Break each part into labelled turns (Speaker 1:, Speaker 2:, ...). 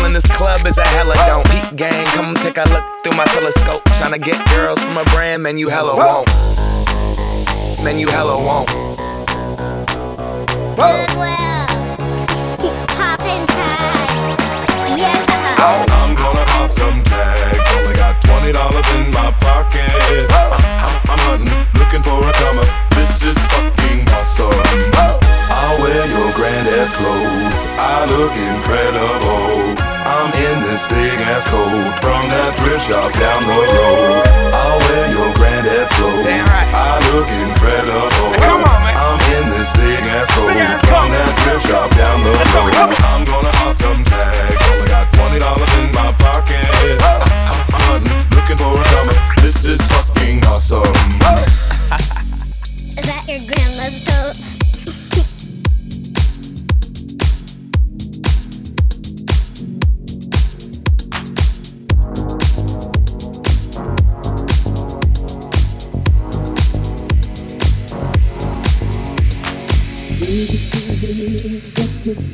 Speaker 1: in this club is a hella don't. Peep gang, come take a look through my telescope. Tryna get girls from a brand, man, you hella won't. Man, you hella won't.
Speaker 2: Goodwill. Poppin' tags. Yeah.
Speaker 3: Oh, I'm gonna pop some tags. Twenty dollars in my pocket. I'm, I'm, I'm hunting, looking for a come up. This is fucking awesome. I'll wear your granddad's clothes. I look incredible. I'm in this big ass coat from that thrift shop down the road. I'll wear your granddad's clothes.
Speaker 1: Right.
Speaker 3: I look incredible.
Speaker 1: Come on, man.
Speaker 3: I'm in this big ass coat from that thrift shop down the road. I'm gonna pop some tags. Only got twenty dollars in my pocket. I'm, I'm hunting, looking for a come. This is fucking awesome.
Speaker 2: Is that your grandma's coat?
Speaker 4: if you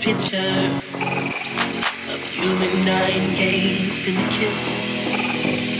Speaker 4: Picture. Of you and I engaged in a kiss.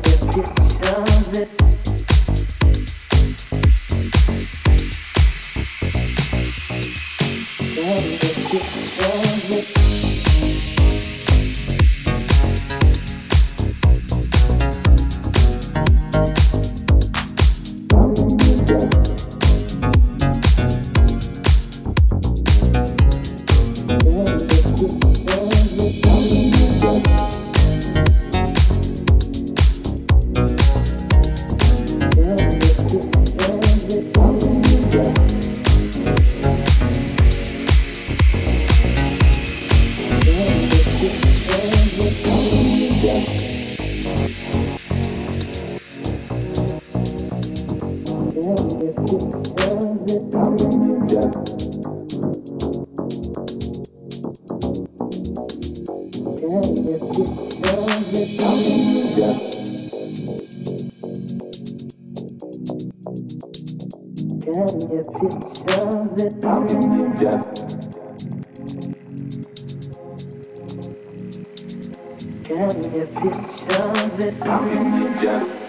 Speaker 5: talking to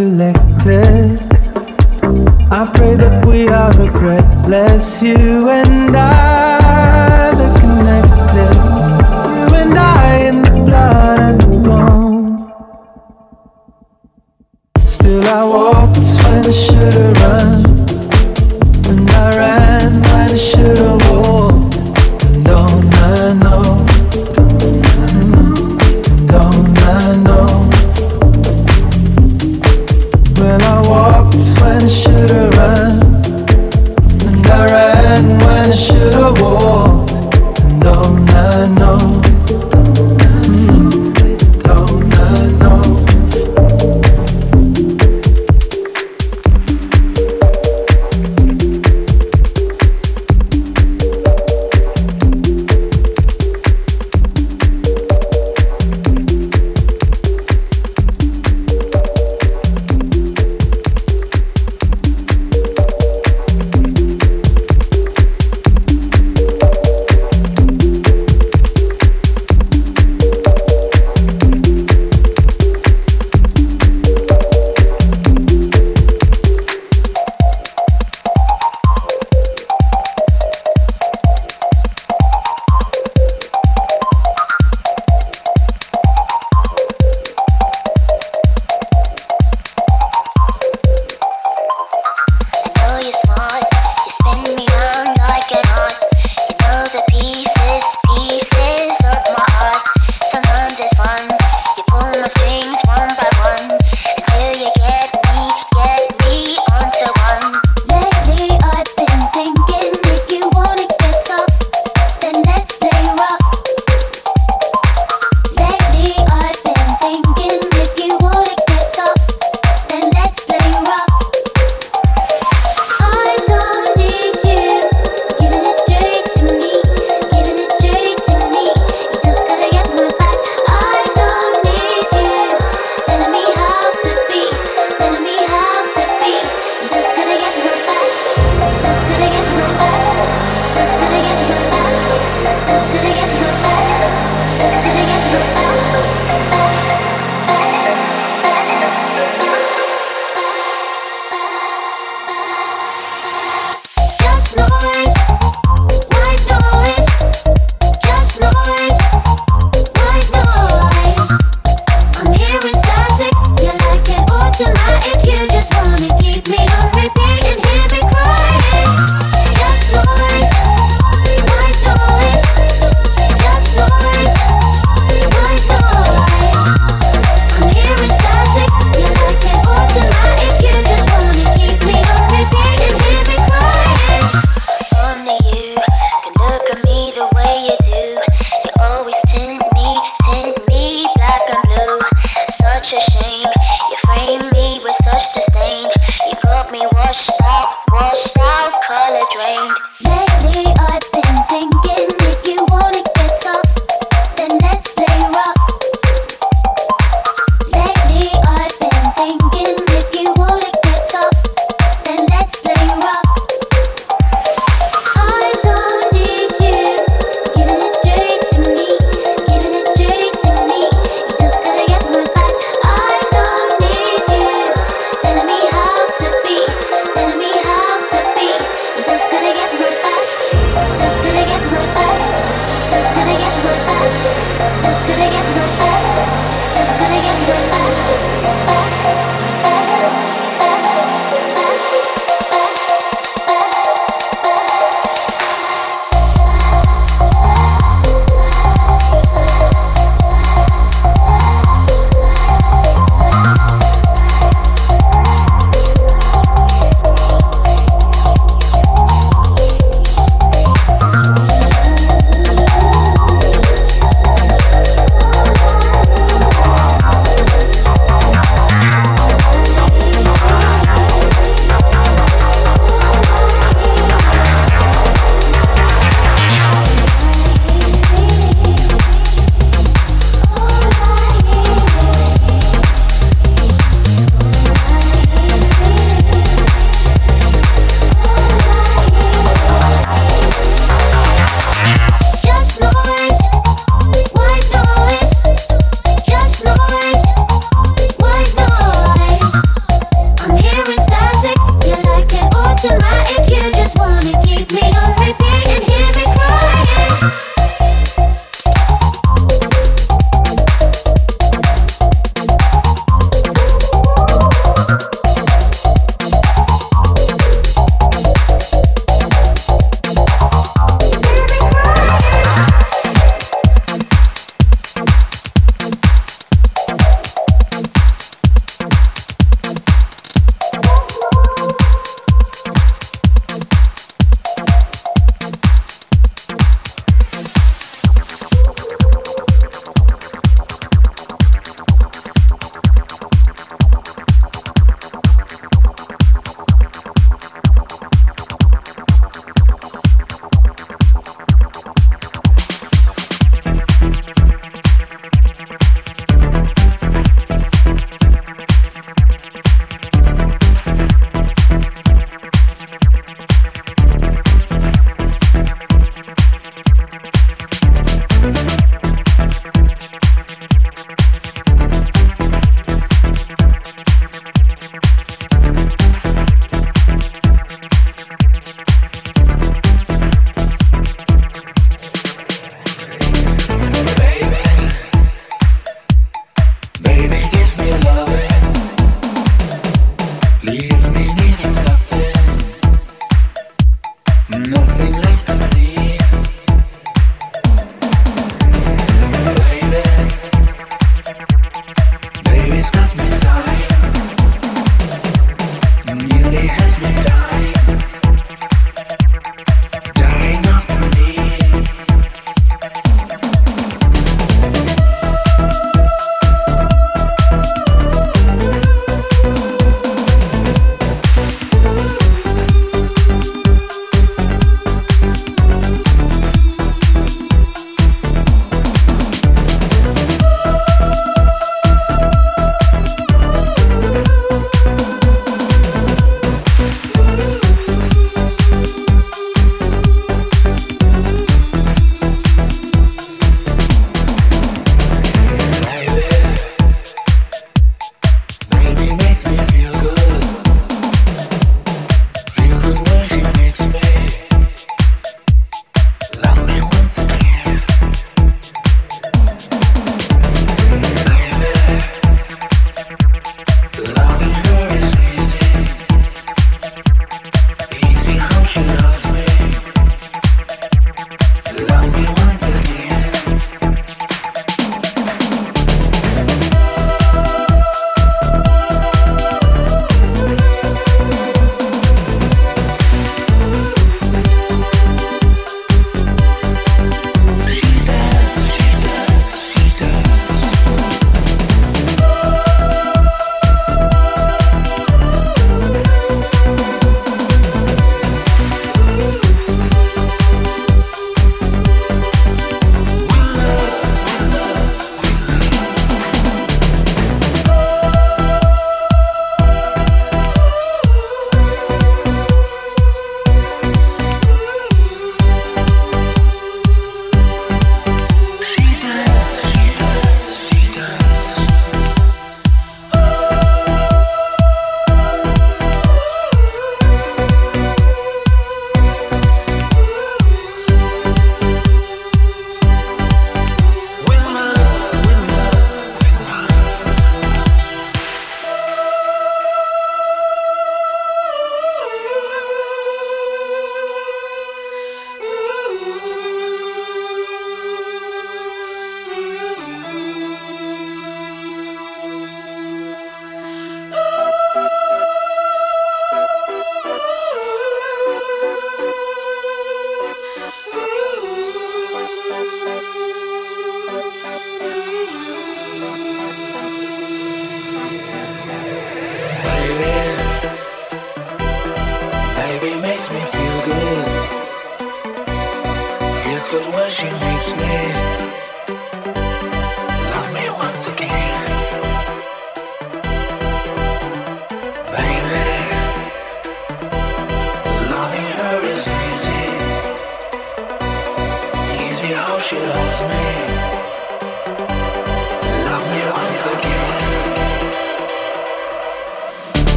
Speaker 5: collected. I pray that we are regretless. You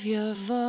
Speaker 5: of
Speaker 6: your voice.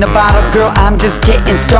Speaker 7: The bottle, girl. I'm just getting started.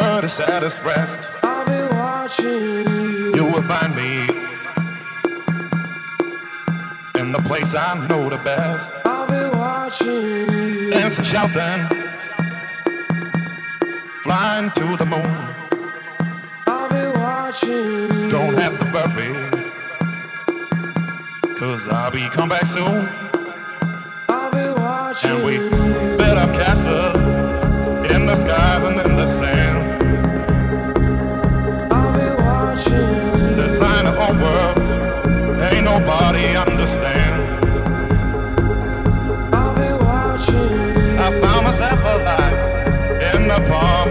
Speaker 7: world
Speaker 8: is
Speaker 9: at
Speaker 10: rest.
Speaker 8: I'll be watching you.
Speaker 10: You will find me in the place I know the best.
Speaker 8: I'll be watching you.
Speaker 10: shout then flying to the moon.
Speaker 8: I'll be watching you.
Speaker 10: Don't have to worry, cause I'll be come back soon.
Speaker 8: I'll be watching
Speaker 10: And we build up castles in the skies and in the sand. nobody understand. I
Speaker 8: watching. I found myself alive in the palm.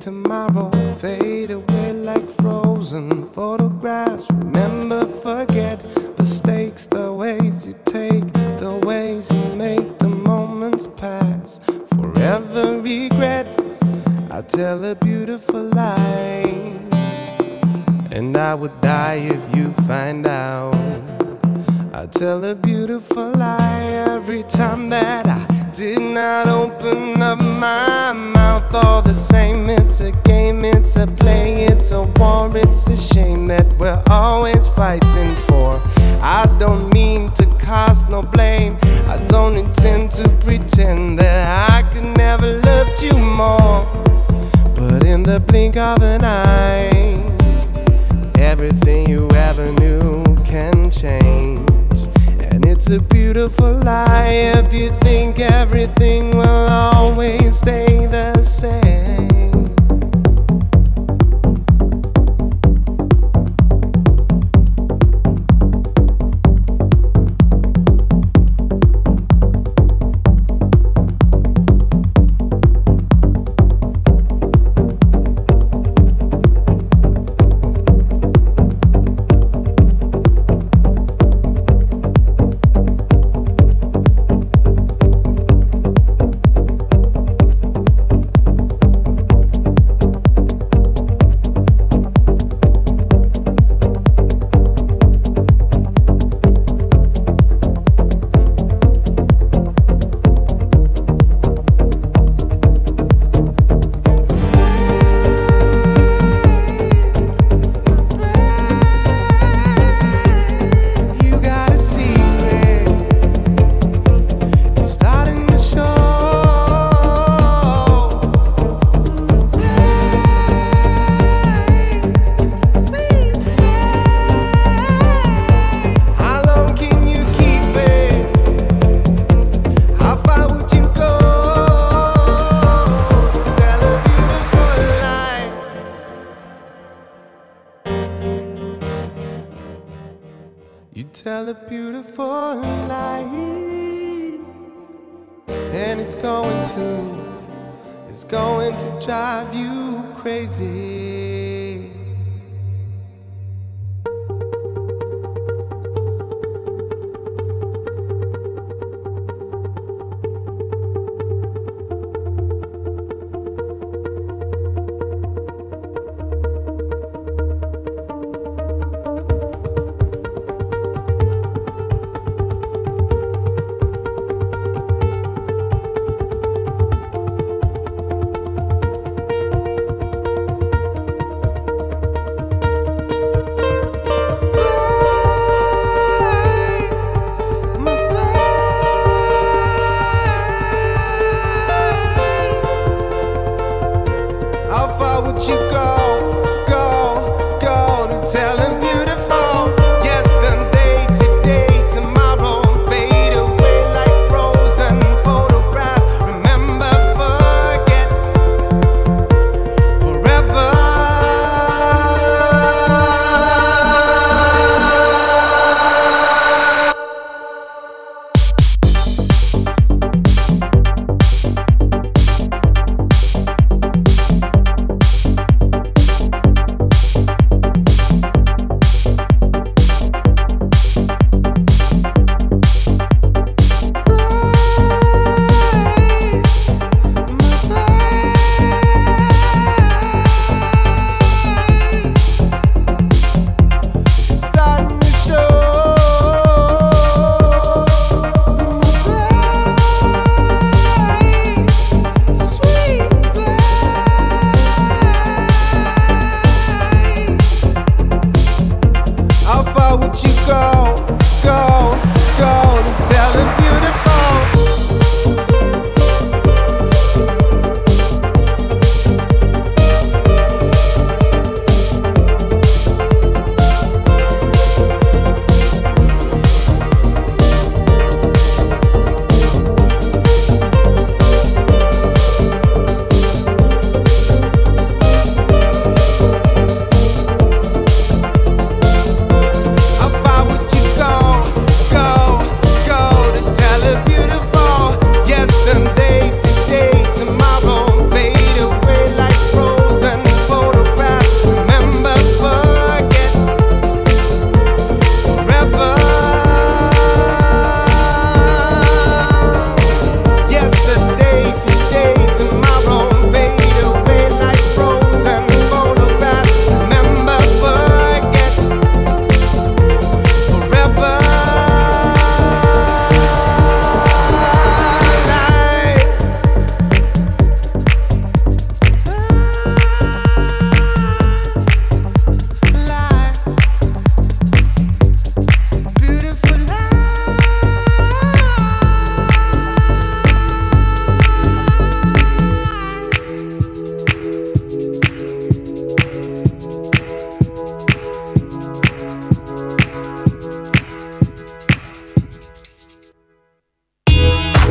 Speaker 11: Tomorrow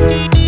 Speaker 12: Thank